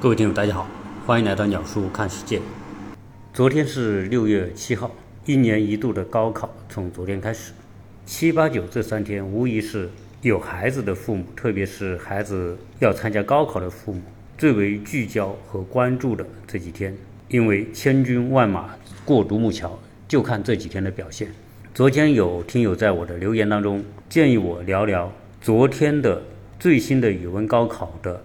各位听友，大家好，欢迎来到鸟叔看世界。昨天是六月七号，一年一度的高考从昨天开始。七八九这三天，无疑是有孩子的父母，特别是孩子要参加高考的父母，最为聚焦和关注的这几天。因为千军万马过独木桥，就看这几天的表现。昨天有听友在我的留言当中建议我聊聊昨天的最新的语文高考的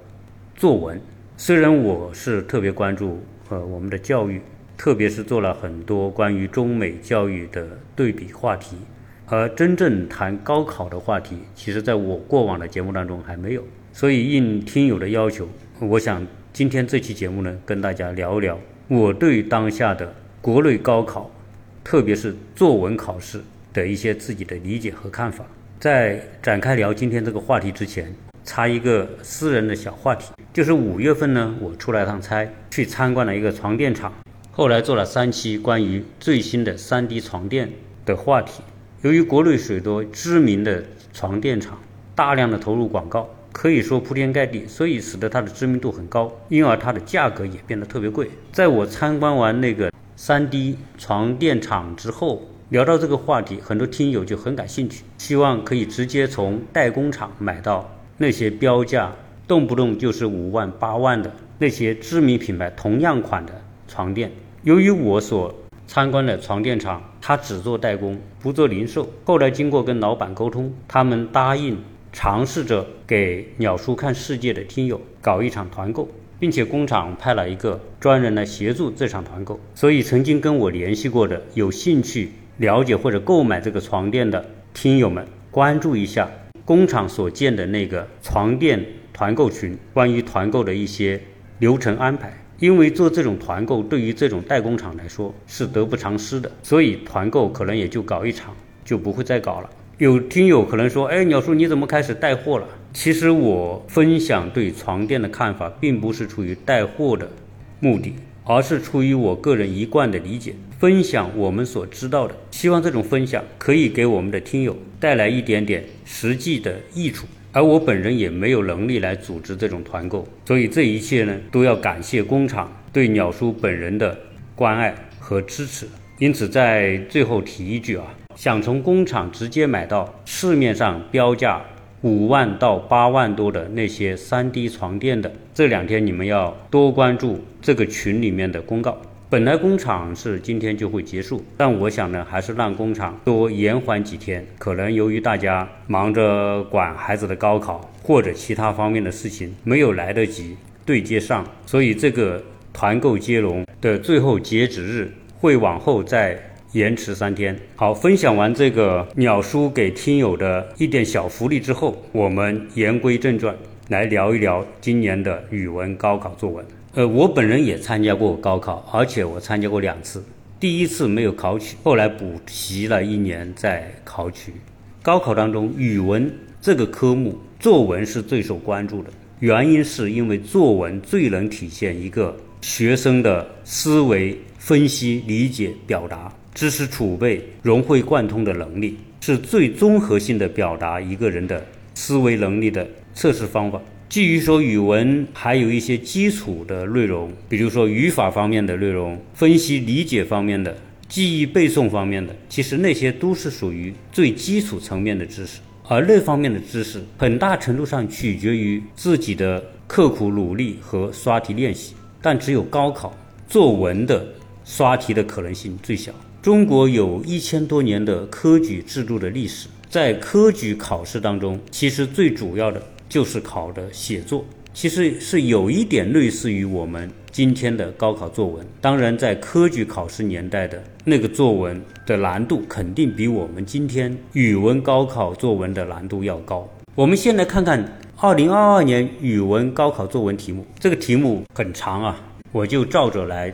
作文。虽然我是特别关注呃我们的教育，特别是做了很多关于中美教育的对比话题，而真正谈高考的话题，其实在我过往的节目当中还没有。所以应听友的要求，我想今天这期节目呢，跟大家聊一聊我对当下的国内高考，特别是作文考试的一些自己的理解和看法。在展开聊今天这个话题之前，插一个私人的小话题。就是五月份呢，我出来趟差，去参观了一个床垫厂，后来做了三期关于最新的 3D 床垫的话题。由于国内许多知名的床垫厂大量的投入广告，可以说铺天盖地，所以使得它的知名度很高，因而它的价格也变得特别贵。在我参观完那个 3D 床垫厂之后，聊到这个话题，很多听友就很感兴趣，希望可以直接从代工厂买到那些标价。动不动就是五万八万的那些知名品牌同样款的床垫，由于我所参观的床垫厂，它只做代工，不做零售。后来经过跟老板沟通，他们答应尝试着给鸟叔看世界的听友搞一场团购，并且工厂派了一个专人来协助这场团购。所以曾经跟我联系过的有兴趣了解或者购买这个床垫的听友们，关注一下工厂所建的那个床垫。团购群关于团购的一些流程安排，因为做这种团购对于这种代工厂来说是得不偿失的，所以团购可能也就搞一场，就不会再搞了。有听友可能说：“哎，鸟叔你怎么开始带货了？”其实我分享对床垫的看法，并不是出于带货的目的，而是出于我个人一贯的理解，分享我们所知道的，希望这种分享可以给我们的听友带来一点点实际的益处。而我本人也没有能力来组织这种团购，所以这一切呢，都要感谢工厂对鸟叔本人的关爱和支持。因此，在最后提一句啊，想从工厂直接买到市面上标价五万到八万多的那些 3D 床垫的，这两天你们要多关注这个群里面的公告。本来工厂是今天就会结束，但我想呢，还是让工厂多延缓几天。可能由于大家忙着管孩子的高考或者其他方面的事情，没有来得及对接上，所以这个团购接龙的最后截止日会往后再延迟三天。好，分享完这个鸟叔给听友的一点小福利之后，我们言归正传，来聊一聊今年的语文高考作文。呃，我本人也参加过高考，而且我参加过两次。第一次没有考取，后来补习了一年再考取。高考当中，语文这个科目，作文是最受关注的。原因是因为作文最能体现一个学生的思维、分析、理解、表达、知识储备、融会贯通的能力，是最综合性的表达一个人的思维能力的测试方法。基于说语文还有一些基础的内容，比如说语法方面的内容、分析理解方面的、记忆背诵方面的，其实那些都是属于最基础层面的知识。而那方面的知识，很大程度上取决于自己的刻苦努力和刷题练习。但只有高考作文的刷题的可能性最小。中国有一千多年的科举制度的历史，在科举考试当中，其实最主要的。就是考的写作，其实是有一点类似于我们今天的高考作文。当然，在科举考试年代的那个作文的难度，肯定比我们今天语文高考作文的难度要高。我们先来看看二零二二年语文高考作文题目，这个题目很长啊，我就照着来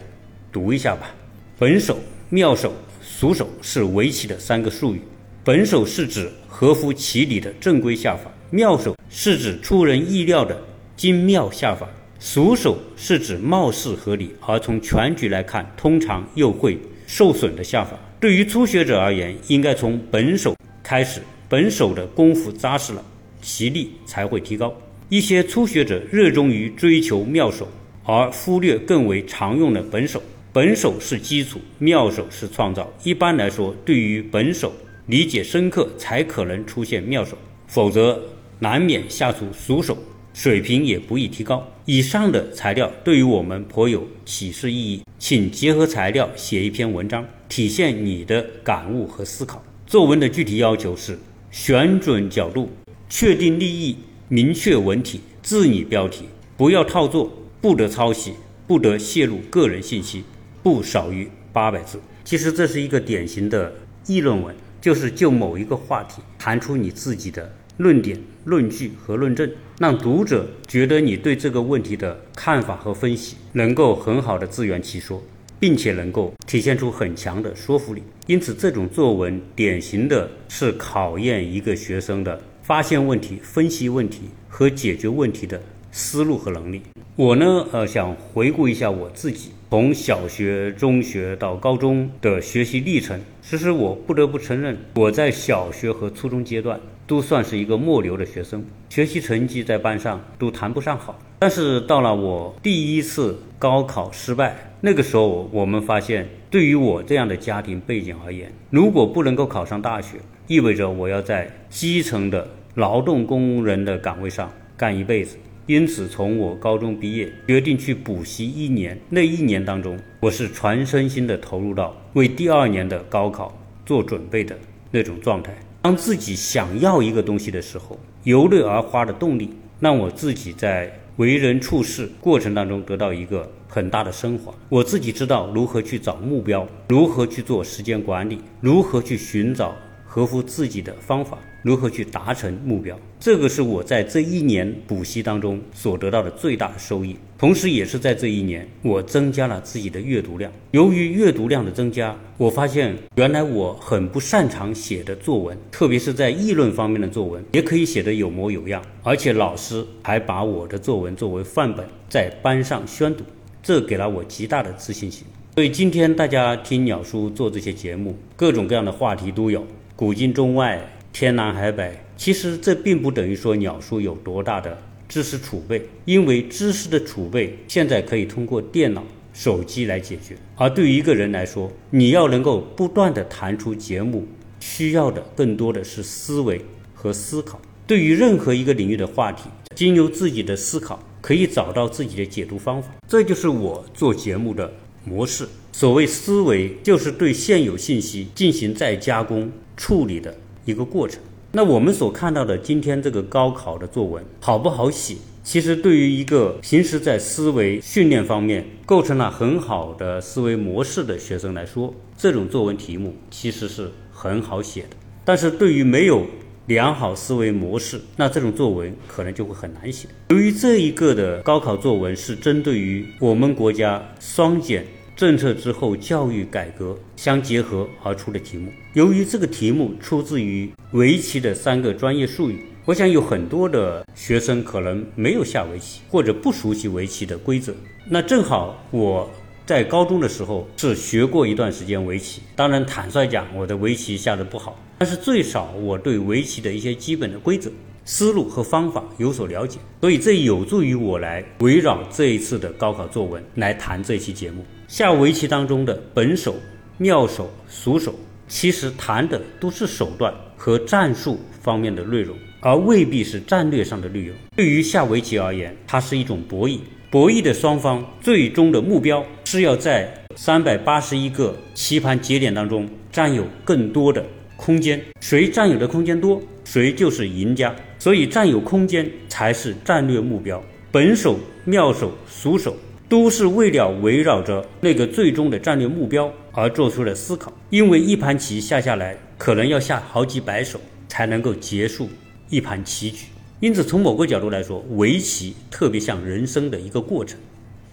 读一下吧。本手、妙手、俗手是围棋的三个术语。本手是指合乎其理的正规下法。妙手是指出人意料的精妙下法，俗手是指貌似合理而从全局来看通常又会受损的下法。对于初学者而言，应该从本手开始，本手的功夫扎实了，其力才会提高。一些初学者热衷于追求妙手，而忽略更为常用的本手。本手是基础，妙手是创造。一般来说，对于本手理解深刻，才可能出现妙手，否则难免下出俗手，水平也不易提高。以上的材料对于我们颇有启示意义，请结合材料写一篇文章，体现你的感悟和思考。作文的具体要求是：选准角度，确定立意，明确文体，自拟标题，不要套作，不得抄袭，不得泄露个人信息。不少于八百字。其实这是一个典型的议论文，就是就某一个话题谈出你自己的论点、论据和论证，让读者觉得你对这个问题的看法和分析能够很好的自圆其说，并且能够体现出很强的说服力。因此，这种作文典型的是考验一个学生的发现问题、分析问题和解决问题的思路和能力。我呢，呃，想回顾一下我自己。从小学、中学到高中的学习历程，其实我不得不承认，我在小学和初中阶段都算是一个末流的学生，学习成绩在班上都谈不上好。但是到了我第一次高考失败，那个时候，我们发现，对于我这样的家庭背景而言，如果不能够考上大学，意味着我要在基层的劳动工人的岗位上干一辈子。因此，从我高中毕业，决定去补习一年。那一年当中，我是全身心的投入到为第二年的高考做准备的那种状态。当自己想要一个东西的时候，由内而发的动力，让我自己在为人处事过程当中得到一个很大的升华。我自己知道如何去找目标，如何去做时间管理，如何去寻找合乎自己的方法。如何去达成目标？这个是我在这一年补习当中所得到的最大的收益，同时也是在这一年我增加了自己的阅读量。由于阅读量的增加，我发现原来我很不擅长写的作文，特别是在议论方面的作文，也可以写得有模有样，而且老师还把我的作文作为范本在班上宣读，这给了我极大的自信心。所以今天大家听鸟叔做这些节目，各种各样的话题都有，古今中外。天南海北，其实这并不等于说鸟叔有多大的知识储备，因为知识的储备现在可以通过电脑、手机来解决。而对于一个人来说，你要能够不断的弹出节目，需要的更多的是思维和思考。对于任何一个领域的话题，经由自己的思考，可以找到自己的解读方法。这就是我做节目的模式。所谓思维，就是对现有信息进行再加工处理的。一个过程。那我们所看到的今天这个高考的作文好不好写？其实对于一个平时在思维训练方面构成了很好的思维模式的学生来说，这种作文题目其实是很好写的。但是对于没有良好思维模式，那这种作文可能就会很难写。由于这一个的高考作文是针对于我们国家双减。政策之后，教育改革相结合而出的题目。由于这个题目出自于围棋的三个专业术语，我想有很多的学生可能没有下围棋，或者不熟悉围棋的规则。那正好我在高中的时候是学过一段时间围棋，当然坦率讲，我的围棋下的不好，但是最少我对围棋的一些基本的规则、思路和方法有所了解，所以这有助于我来围绕这一次的高考作文来谈这期节目。下围棋当中的本手、妙手、俗手，其实谈的都是手段和战术方面的内容，而未必是战略上的内容。对于下围棋而言，它是一种博弈，博弈的双方最终的目标是要在三百八十一个棋盘节点当中占有更多的空间，谁占有的空间多，谁就是赢家。所以，占有空间才是战略目标。本手、妙手、俗手。都是为了围绕着那个最终的战略目标而做出的思考，因为一盘棋下下来，可能要下好几百手才能够结束一盘棋局。因此，从某个角度来说，围棋特别像人生的一个过程，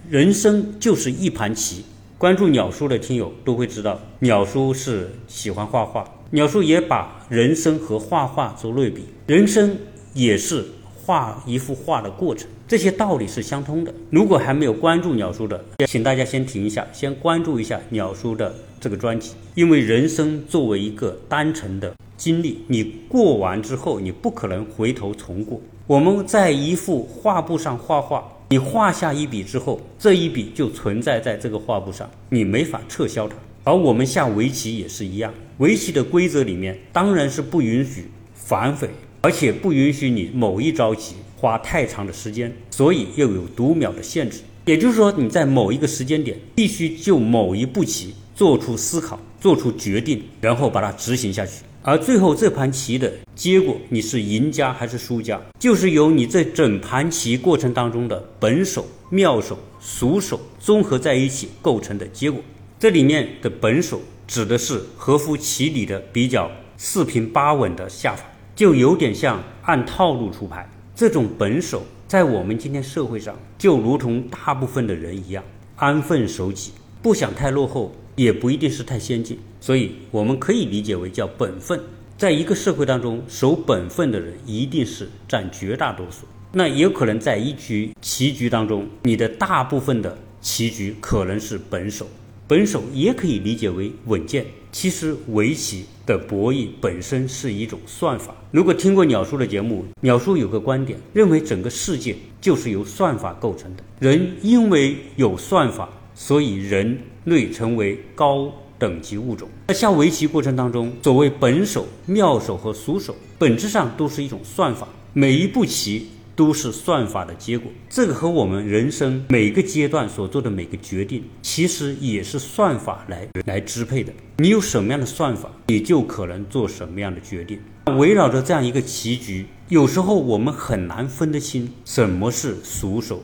人生就是一盘棋。关注鸟叔的听友都会知道，鸟叔是喜欢画画，鸟叔也把人生和画画做类比，人生也是画一幅画的过程。这些道理是相通的。如果还没有关注鸟叔的，请大家先停一下，先关注一下鸟叔的这个专辑。因为人生作为一个单程的经历，你过完之后，你不可能回头重过。我们在一幅画布上画画，你画下一笔之后，这一笔就存在在这个画布上，你没法撤销它。而我们下围棋也是一样，围棋的规则里面当然是不允许反悔，而且不允许你某一招棋花太长的时间，所以又有读秒的限制。也就是说，你在某一个时间点必须就某一步棋做出思考、做出决定，然后把它执行下去。而最后这盘棋的结果，你是赢家还是输家，就是由你这整盘棋过程当中的本手、妙手、熟手综合在一起构成的结果。这里面的本手指的是合乎棋理的比较四平八稳的下法，就有点像按套路出牌。这种本手在我们今天社会上，就如同大部分的人一样，安分守己，不想太落后。也不一定是太先进，所以我们可以理解为叫本分。在一个社会当中，守本分的人一定是占绝大多数。那也有可能在一局棋局当中，你的大部分的棋局可能是本手。本手也可以理解为稳健。其实围棋的博弈本身是一种算法。如果听过鸟叔的节目，鸟叔有个观点，认为整个世界就是由算法构成的。人因为有算法。所以人类成为高等级物种。在下围棋过程当中，所谓本手、妙手和俗手，本质上都是一种算法，每一步棋都是算法的结果。这个和我们人生每个阶段所做的每个决定，其实也是算法来来支配的。你有什么样的算法，你就可能做什么样的决定。围绕着这样一个棋局，有时候我们很难分得清什么是熟手。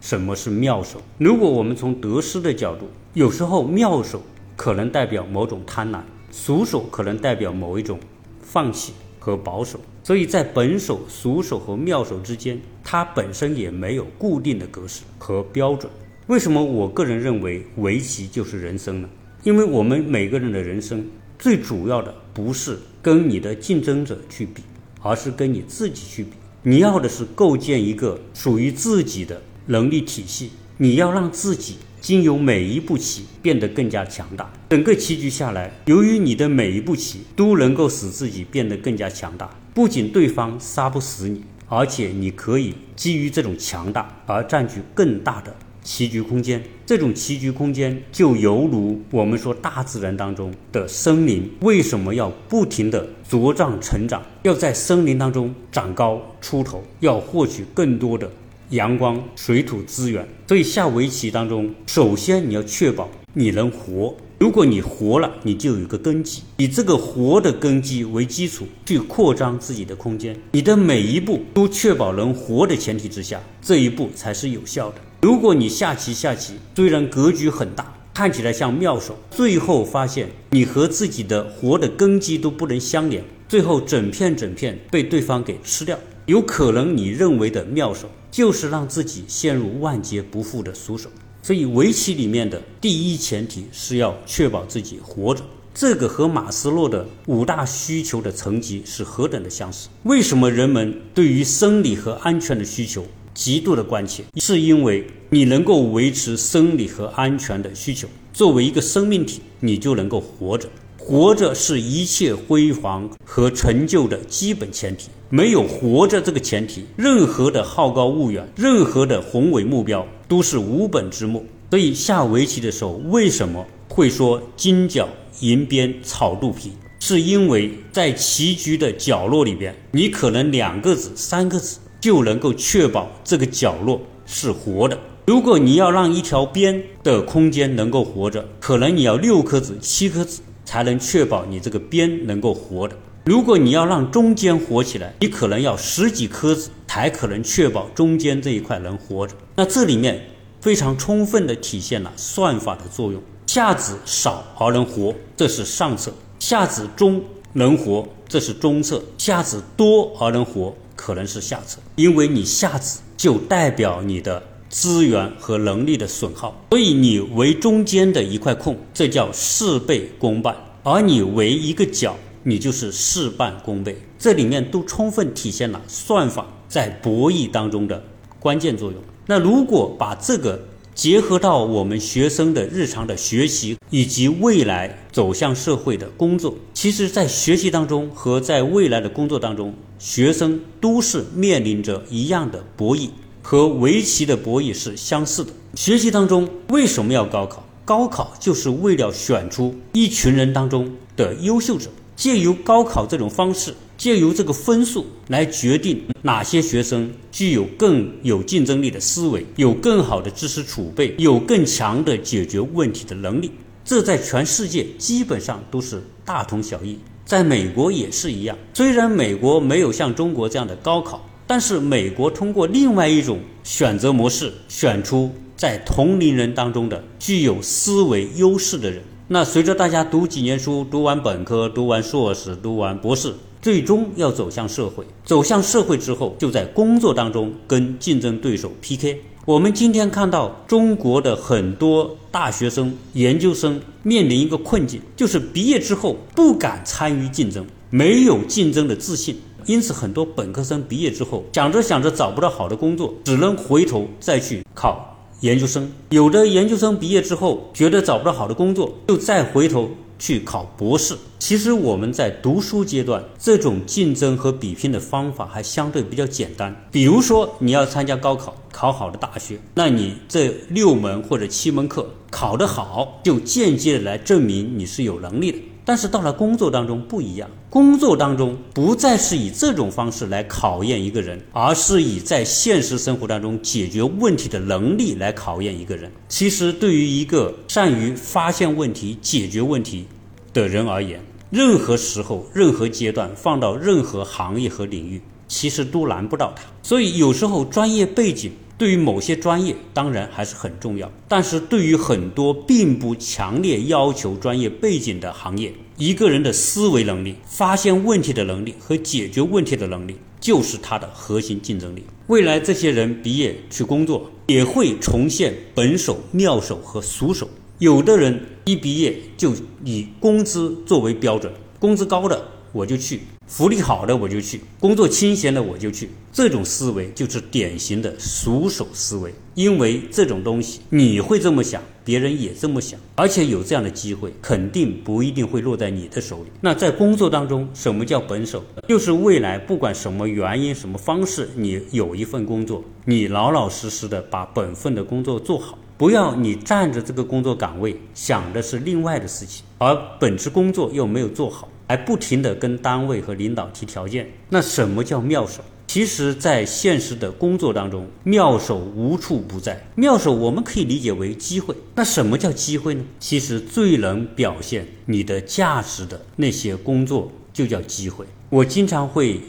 什么是妙手？如果我们从得失的角度，有时候妙手可能代表某种贪婪，熟手可能代表某一种放弃和保守。所以在本手、俗手和妙手之间，它本身也没有固定的格式和标准。为什么我个人认为围棋就是人生呢？因为我们每个人的人生最主要的不是跟你的竞争者去比，而是跟你自己去比。你要的是构建一个属于自己的。能力体系，你要让自己经由每一步棋变得更加强大。整个棋局下来，由于你的每一步棋都能够使自己变得更加强大，不仅对方杀不死你，而且你可以基于这种强大而占据更大的棋局空间。这种棋局空间就犹如我们说大自然当中的森林，为什么要不停的茁壮成长？要在森林当中长高出头，要获取更多的。阳光、水土资源，所以下围棋当中，首先你要确保你能活。如果你活了，你就有一个根基，以这个活的根基为基础去扩张自己的空间。你的每一步都确保能活的前提之下，这一步才是有效的。如果你下棋下棋，虽然格局很大，看起来像妙手，最后发现你和自己的活的根基都不能相连，最后整片整片被对方给吃掉。有可能你认为的妙手，就是让自己陷入万劫不复的俗手。所以围棋里面的第一前提是要确保自己活着。这个和马斯洛的五大需求的层级是何等的相似。为什么人们对于生理和安全的需求极度的关切？是因为你能够维持生理和安全的需求，作为一个生命体，你就能够活着。活着是一切辉煌和成就的基本前提。没有活着这个前提，任何的好高骛远，任何的宏伟目标都是无本之木。所以下围棋的时候，为什么会说金角银边草肚皮？是因为在棋局的角落里边，你可能两个子、三个子就能够确保这个角落是活的。如果你要让一条边的空间能够活着，可能你要六颗子、七颗子才能确保你这个边能够活的。如果你要让中间活起来，你可能要十几颗子才可能确保中间这一块能活着。那这里面非常充分的体现了算法的作用。下子少而能活，这是上策；下子中能活，这是中策；下子多而能活，可能是下策。因为你下子就代表你的资源和能力的损耗，所以你为中间的一块空，这叫事倍功半；而你为一个角。你就是事半功倍，这里面都充分体现了算法在博弈当中的关键作用。那如果把这个结合到我们学生的日常的学习以及未来走向社会的工作，其实，在学习当中和在未来的工作当中，学生都是面临着一样的博弈和围棋的博弈是相似的。学习当中为什么要高考？高考就是为了选出一群人当中的优秀者，借由高考这种方式，借由这个分数来决定哪些学生具有更有竞争力的思维，有更好的知识储备，有更强的解决问题的能力。这在全世界基本上都是大同小异，在美国也是一样。虽然美国没有像中国这样的高考，但是美国通过另外一种选择模式，选出。在同龄人当中的具有思维优势的人，那随着大家读几年书，读完本科，读完硕士，读完博士，最终要走向社会。走向社会之后，就在工作当中跟竞争对手 PK。我们今天看到中国的很多大学生、研究生面临一个困境，就是毕业之后不敢参与竞争，没有竞争的自信。因此，很多本科生毕业之后想着想着找不到好的工作，只能回头再去考。研究生有的研究生毕业之后觉得找不到好的工作，又再回头去考博士。其实我们在读书阶段，这种竞争和比拼的方法还相对比较简单。比如说你要参加高考，考好的大学，那你这六门或者七门课考得好，就间接的来证明你是有能力的。但是到了工作当中不一样，工作当中不再是以这种方式来考验一个人，而是以在现实生活当中解决问题的能力来考验一个人。其实对于一个善于发现问题、解决问题的人而言，任何时候、任何阶段，放到任何行业和领域，其实都难不到他。所以有时候专业背景。对于某些专业，当然还是很重要，但是对于很多并不强烈要求专业背景的行业，一个人的思维能力、发现问题的能力和解决问题的能力，就是他的核心竞争力。未来这些人毕业去工作，也会重现本手、妙手和俗手。有的人一毕业就以工资作为标准，工资高的我就去。福利好的我就去，工作清闲的我就去，这种思维就是典型的熟手思维。因为这种东西你会这么想，别人也这么想，而且有这样的机会，肯定不一定会落在你的手里。那在工作当中，什么叫本手？就是未来不管什么原因、什么方式，你有一份工作，你老老实实的把本分的工作做好，不要你占着这个工作岗位想的是另外的事情，而本职工作又没有做好。还不停地跟单位和领导提条件，那什么叫妙手？其实，在现实的工作当中，妙手无处不在。妙手我们可以理解为机会。那什么叫机会呢？其实最能表现你的价值的那些工作就叫机会。我经常会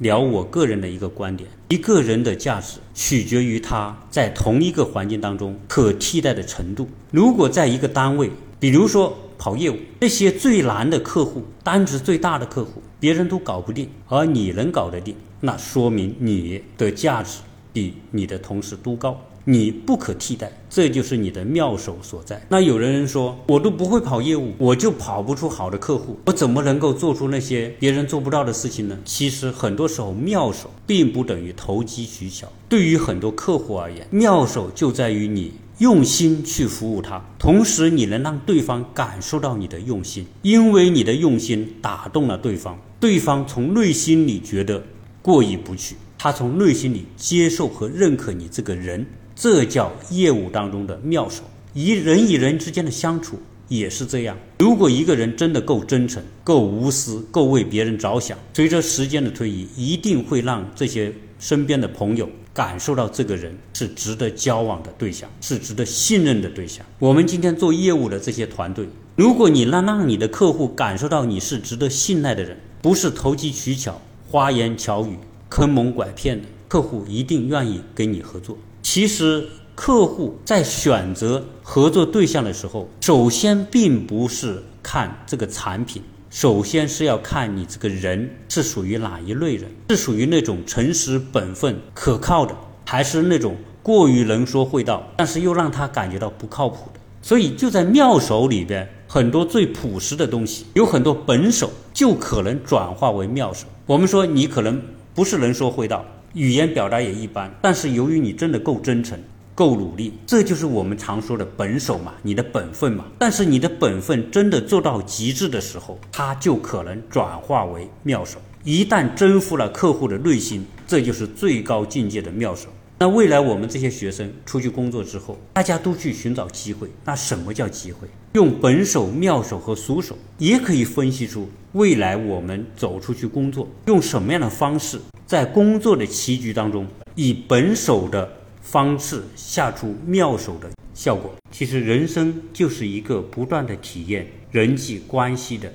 聊我个人的一个观点：一个人的价值取决于他在同一个环境当中可替代的程度。如果在一个单位，比如说。跑业务那些最难的客户，单子最大的客户，别人都搞不定，而你能搞得定，那说明你的价值比你的同事都高，你不可替代，这就是你的妙手所在。那有人说，我都不会跑业务，我就跑不出好的客户，我怎么能够做出那些别人做不到的事情呢？其实很多时候，妙手并不等于投机取巧。对于很多客户而言，妙手就在于你。用心去服务他，同时你能让对方感受到你的用心，因为你的用心打动了对方，对方从内心里觉得过意不去，他从内心里接受和认可你这个人，这叫业务当中的妙手。与人与人之间的相处也是这样，如果一个人真的够真诚、够无私、够为别人着想，随着时间的推移，一定会让这些身边的朋友。感受到这个人是值得交往的对象，是值得信任的对象。我们今天做业务的这些团队，如果你能让你的客户感受到你是值得信赖的人，不是投机取巧、花言巧语、坑蒙拐骗的，客户一定愿意跟你合作。其实，客户在选择合作对象的时候，首先并不是看这个产品。首先是要看你这个人是属于哪一类人，是属于那种诚实本分、可靠的，还是那种过于能说会道，但是又让他感觉到不靠谱的。所以就在妙手里边，很多最朴实的东西，有很多本手就可能转化为妙手。我们说你可能不是能说会道，语言表达也一般，但是由于你真的够真诚。够努力，这就是我们常说的本手嘛，你的本分嘛。但是你的本分真的做到极致的时候，它就可能转化为妙手。一旦征服了客户的内心，这就是最高境界的妙手。那未来我们这些学生出去工作之后，大家都去寻找机会。那什么叫机会？用本手、妙手和熟手，也可以分析出未来我们走出去工作，用什么样的方式，在工作的棋局当中，以本手的方式下出妙手的效果。其实人生就是一个不断的体验人际关系的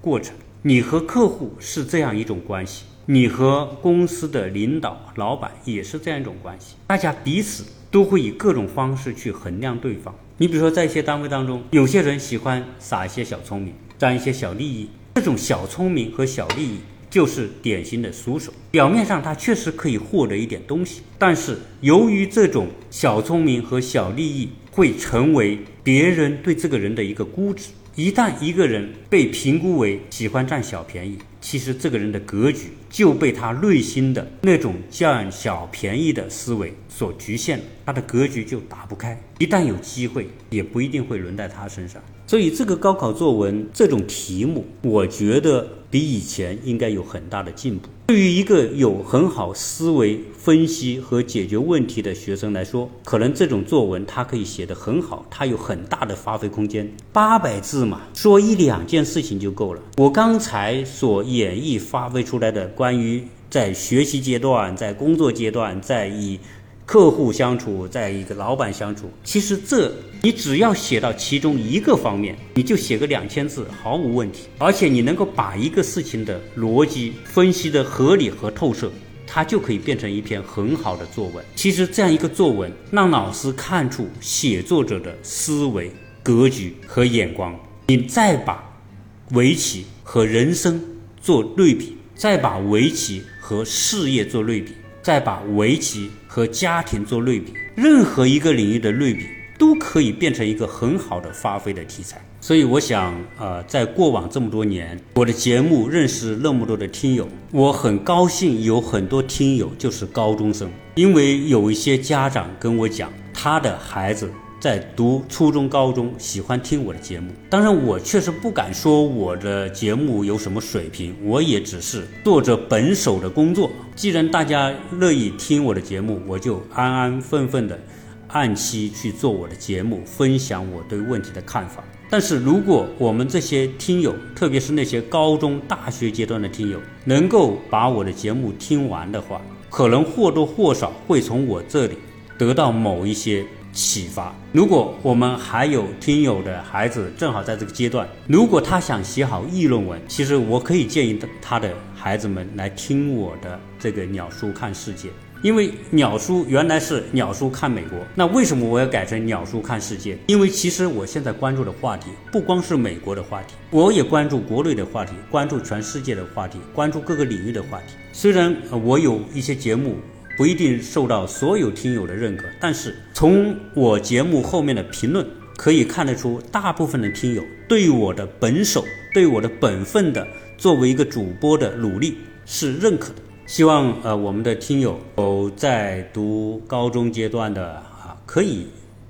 过程。你和客户是这样一种关系，你和公司的领导、老板也是这样一种关系。大家彼此都会以各种方式去衡量对方。你比如说，在一些单位当中，有些人喜欢耍一些小聪明，占一些小利益。这种小聪明和小利益，就是典型的熟手。表面上他确实可以获得一点东西，但是由于这种小聪明和小利益，会成为别人对这个人的一个估值。一旦一个人被评估为喜欢占小便宜，其实这个人的格局就被他内心的那种占小便宜的思维所局限了，他的格局就打不开。一旦有机会，也不一定会轮在他身上。所以，这个高考作文这种题目，我觉得比以前应该有很大的进步。对于一个有很好思维分析和解决问题的学生来说，可能这种作文他可以写得很好，他有很大的发挥空间。八百字嘛，说一两件事情就够了。我刚才所演绎发挥出来的关于在学习阶段、在工作阶段、在以。客户相处，在一个老板相处，其实这你只要写到其中一个方面，你就写个两千字毫无问题。而且你能够把一个事情的逻辑分析的合理和透彻，它就可以变成一篇很好的作文。其实这样一个作文，让老师看出写作者的思维格局和眼光。你再把围棋和人生做对比，再把围棋和事业做对比。再把围棋和家庭做类比，任何一个领域的类比都可以变成一个很好的发挥的题材。所以我想，呃，在过往这么多年，我的节目认识那么多的听友，我很高兴有很多听友就是高中生，因为有一些家长跟我讲，他的孩子。在读初中、高中，喜欢听我的节目。当然，我确实不敢说我的节目有什么水平，我也只是做着本手的工作。既然大家乐意听我的节目，我就安安分分的按期去做我的节目，分享我对问题的看法。但是，如果我们这些听友，特别是那些高中、大学阶段的听友，能够把我的节目听完的话，可能或多或少会从我这里得到某一些。启发。如果我们还有听友的孩子正好在这个阶段，如果他想写好议论文，其实我可以建议他的孩子们来听我的这个鸟叔看世界。因为鸟叔原来是鸟叔看美国，那为什么我要改成鸟叔看世界？因为其实我现在关注的话题不光是美国的话题，我也关注国内的话题，关注全世界的话题，关注各个领域的话题。虽然我有一些节目。不一定受到所有听友的认可，但是从我节目后面的评论可以看得出，大部分的听友对我的本手、对我的本分的作为一个主播的努力是认可的。希望呃我们的听友有在读高中阶段的啊，可以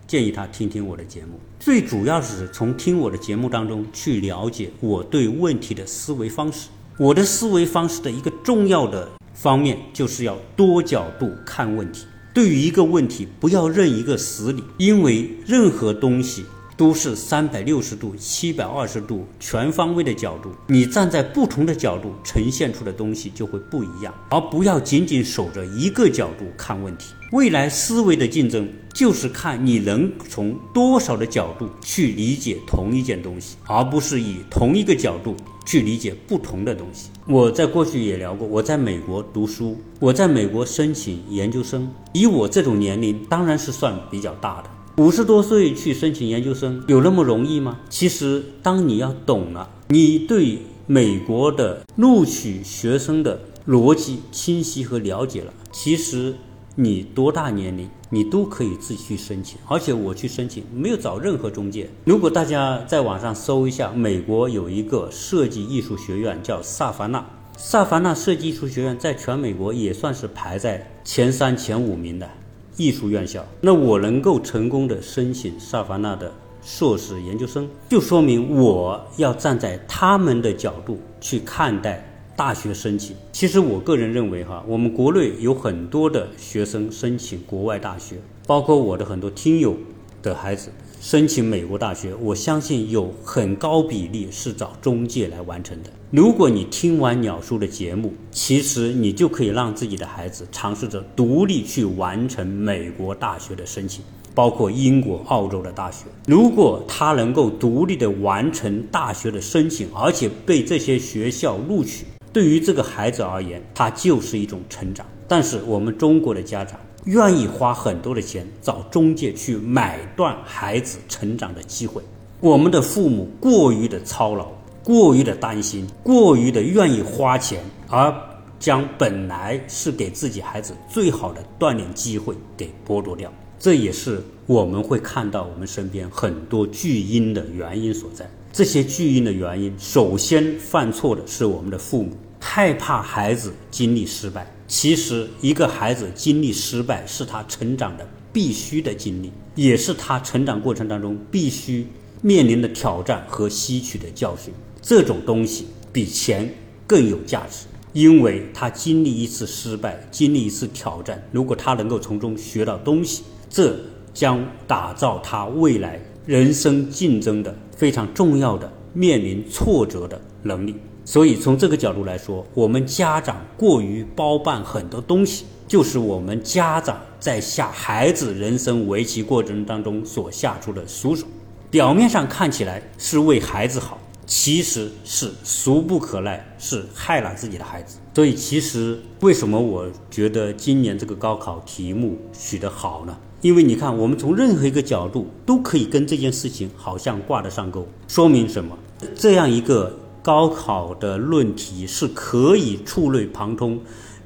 建议他听听我的节目。最主要是从听我的节目当中去了解我对问题的思维方式，我的思维方式的一个重要的。方面就是要多角度看问题，对于一个问题不要认一个死理，因为任何东西都是三百六十度、七百二十度全方位的角度，你站在不同的角度呈现出的东西就会不一样，而不要仅仅守着一个角度看问题。未来思维的竞争就是看你能从多少的角度去理解同一件东西，而不是以同一个角度。去理解不同的东西。我在过去也聊过，我在美国读书，我在美国申请研究生。以我这种年龄，当然是算比较大的。五十多岁去申请研究生，有那么容易吗？其实，当你要懂了，你对美国的录取学生的逻辑清晰和了解了，其实。你多大年龄，你都可以自己去申请，而且我去申请没有找任何中介。如果大家在网上搜一下，美国有一个设计艺术学院叫萨凡纳，萨凡纳设计艺术学院在全美国也算是排在前三前五名的艺术院校。那我能够成功的申请萨凡纳的硕士研究生，就说明我要站在他们的角度去看待大学申请。其实我个人认为哈，我们国内有很多的学生申请国外大学，包括我的很多听友的孩子。申请美国大学，我相信有很高比例是找中介来完成的。如果你听完鸟叔的节目，其实你就可以让自己的孩子尝试着独立去完成美国大学的申请，包括英国、澳洲的大学。如果他能够独立的完成大学的申请，而且被这些学校录取，对于这个孩子而言，他就是一种成长。但是我们中国的家长。愿意花很多的钱找中介去买断孩子成长的机会。我们的父母过于的操劳，过于的担心，过于的愿意花钱，而将本来是给自己孩子最好的锻炼机会给剥夺掉。这也是我们会看到我们身边很多巨婴的原因所在。这些巨婴的原因，首先犯错的是我们的父母，害怕孩子经历失败。其实，一个孩子经历失败是他成长的必须的经历，也是他成长过程当中必须面临的挑战和吸取的教训。这种东西比钱更有价值，因为他经历一次失败，经历一次挑战，如果他能够从中学到东西，这将打造他未来人生竞争的非常重要的面临挫折的能力。所以，从这个角度来说，我们家长过于包办很多东西，就是我们家长在下孩子人生围棋过程当中所下出的俗手。表面上看起来是为孩子好，其实是俗不可耐，是害了自己的孩子。所以，其实为什么我觉得今年这个高考题目取得好呢？因为你看，我们从任何一个角度都可以跟这件事情好像挂得上钩，说明什么？这样一个。高考的论题是可以触类旁通，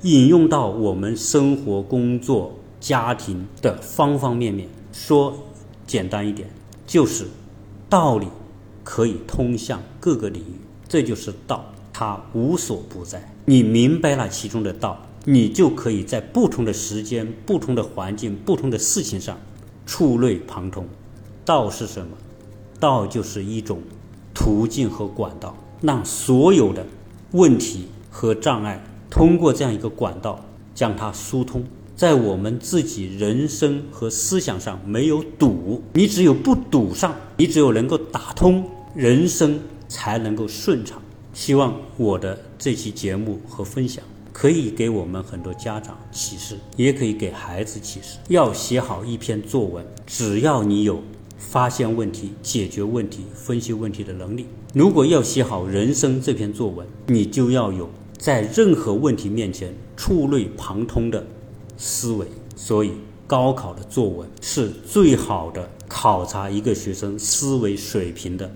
引用到我们生活、工作、家庭的方方面面。说简单一点，就是道理可以通向各个领域，这就是道，它无所不在。你明白了其中的道，你就可以在不同的时间、不同的环境、不同的事情上触类旁通。道是什么？道就是一种途径和管道。让所有的问题和障碍通过这样一个管道将它疏通，在我们自己人生和思想上没有堵，你只有不堵上，你只有能够打通，人生才能够顺畅。希望我的这期节目和分享可以给我们很多家长启示，也可以给孩子启示。要写好一篇作文，只要你有。发现问题、解决问题、分析问题的能力。如果要写好人生这篇作文，你就要有在任何问题面前触类旁通的思维。所以，高考的作文是最好的考察一个学生思维水平的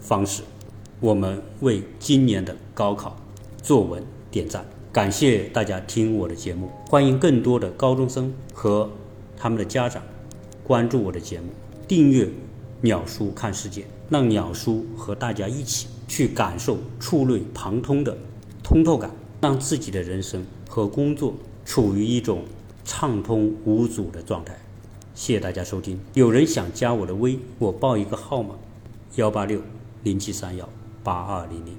方式。我们为今年的高考作文点赞，感谢大家听我的节目。欢迎更多的高中生和他们的家长关注我的节目。订阅鸟叔看世界，让鸟叔和大家一起去感受触类旁通的通透感，让自己的人生和工作处于一种畅通无阻的状态。谢谢大家收听。有人想加我的微，我报一个号码：幺八六零七三幺八二零零。